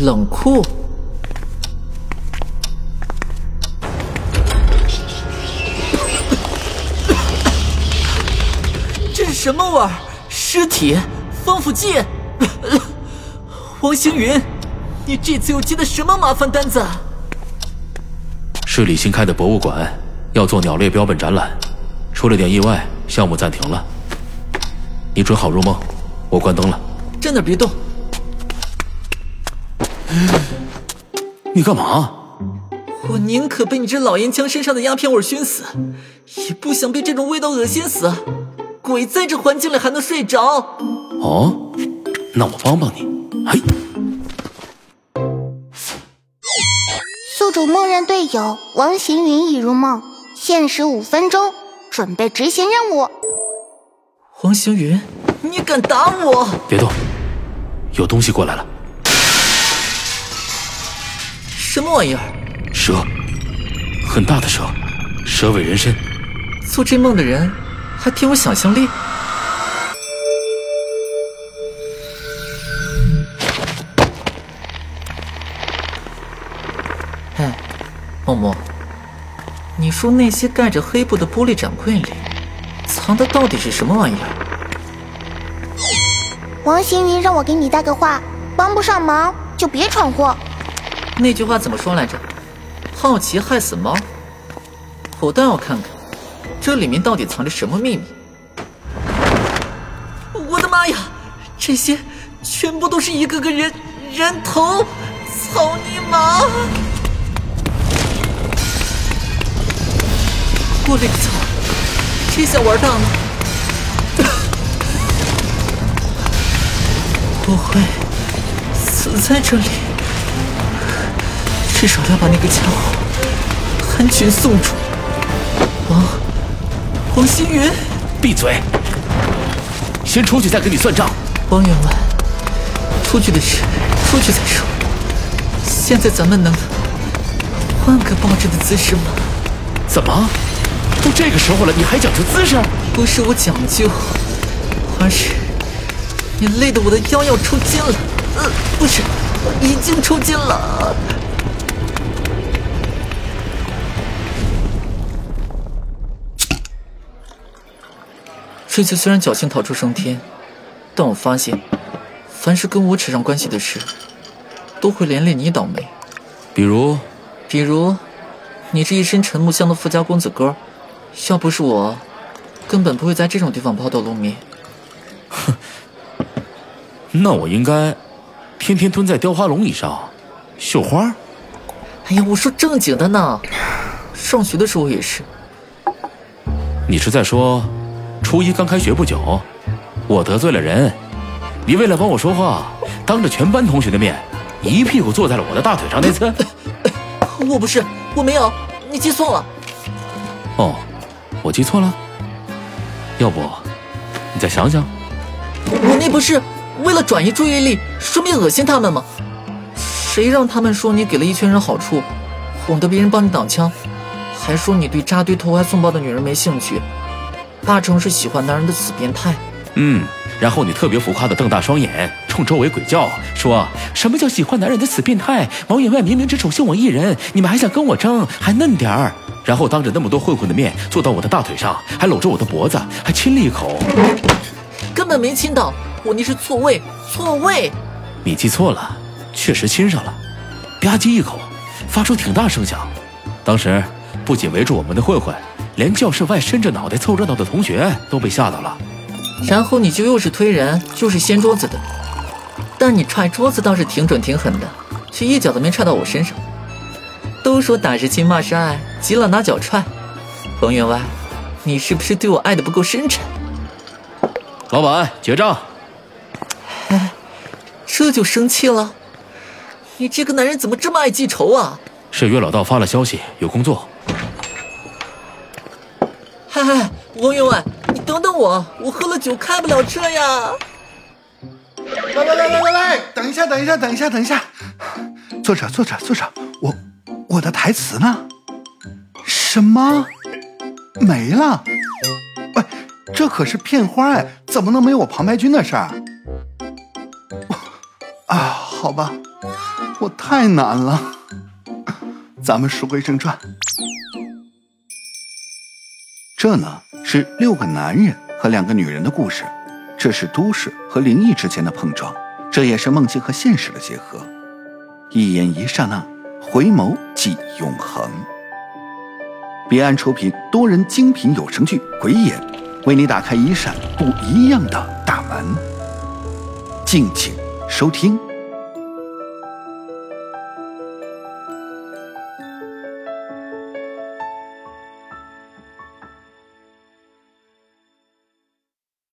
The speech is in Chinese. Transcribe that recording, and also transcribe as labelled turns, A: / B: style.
A: 冷库。这是什么味儿？尸体、防腐剂。王星云，你这次又接的什么麻烦单子？
B: 市里新开的博物馆要做鸟类标本展览，出了点意外，项目暂停了。你准好入梦，我关灯了。
A: 站那别动。
B: 你干嘛？
A: 我宁可被你这老烟枪身上的鸦片味熏死，也不想被这种味道恶心死。鬼在这环境里还能睡着？
B: 哦，那我帮帮你。嘿，
C: 宿主默认队友王行云已入梦，限时五分钟，准备执行任务。
A: 王行云，你敢打我？
B: 别动，有东西过来了。
A: 什么玩意儿？
B: 蛇，很大的蛇，蛇尾人身。
A: 做这梦的人还挺有想象力。哎，默默，你说那些盖着黑布的玻璃展柜里，藏的到底是什么玩意儿？
C: 王行云让我给你带个话，帮不上忙就别闯祸。
A: 那句话怎么说来着？好奇害死猫。我倒要看看，这里面到底藏着什么秘密。我的妈呀，这些全部都是一个个人人头！操你妈！我勒个操！这下玩大了！我会死在这里。至少要把那个家伙安全送出。王王星云，
B: 闭嘴！先出去，再跟你算账。
A: 王员外，出去的事出去再说。现在咱们能换个抱着的姿势吗？
B: 怎么？都这个时候了，你还讲究姿势？
A: 不是我讲究，而是你累得我的腰要抽筋了。呃，不是，已经抽筋了。这次虽然侥幸逃出升天，但我发现，凡是跟我扯上关系的事，都会连累你倒霉。
B: 比如，
A: 比如，你这一身沉木香的富家公子哥，要不是我，根本不会在这种地方抛头露面。
B: 哼，那我应该天天蹲在雕花龙椅上绣花。
A: 哎呀，我说正经的呢，上学的时候也是。
B: 你是在说？初一刚开学不久，我得罪了人，你为了帮我说话，当着全班同学的面，一屁股坐在了我的大腿上那次。
A: 我不是，我没有，你记错了。
B: 哦，我记错了。要不，你再想想。
A: 我那不是为了转移注意力，顺便恶心他们吗？谁让他们说你给了一群人好处，哄得别人帮你挡枪，还说你对扎堆投怀送抱的女人没兴趣。八成是喜欢男人的死变态。
B: 嗯，然后你特别浮夸的瞪大双眼，冲周围鬼叫，说什么叫喜欢男人的死变态？毛员外明明只宠幸我一人，你们还想跟我争，还嫩点儿？然后当着那么多混混的面坐到我的大腿上，还搂着我的脖子，还亲了一口。
A: 根本没亲到，我那是错位，错位。
B: 你记错了，确实亲上了，吧唧一口，发出挺大声响。当时不仅围住我们的混混。连教室外伸着脑袋凑热闹的同学都被吓到了，
A: 然后你就又是推人，就是掀桌子的，但你踹桌子倒是挺准挺狠的，却一脚都没踹到我身上。都说打是亲，骂是爱，急了拿脚踹。冯员外，你是不是对我爱的不够深沉？
B: 老板结账。
A: 哎，这就生气了？你这个男人怎么这么爱记仇啊？
B: 是岳老道发了消息，有工作。
A: 嗨嗨，王员外，你等等我，我喝了酒开不了车呀！
D: 来来来来来来，等一下等一下等一下等一下，坐着坐着坐着，我我的台词呢？什么没了？喂，这可是片花哎，怎么能没有我旁白君的事儿？啊，好吧，我太难了。咱们书归正传，这呢是六个男人和两个女人的故事，这是都市和灵异之间的碰撞，这也是梦境和现实的结合。一眼一刹那，回眸即永恒。彼岸出品多人精品有声剧《鬼眼》，为你打开一扇不一样的大门。敬请收听。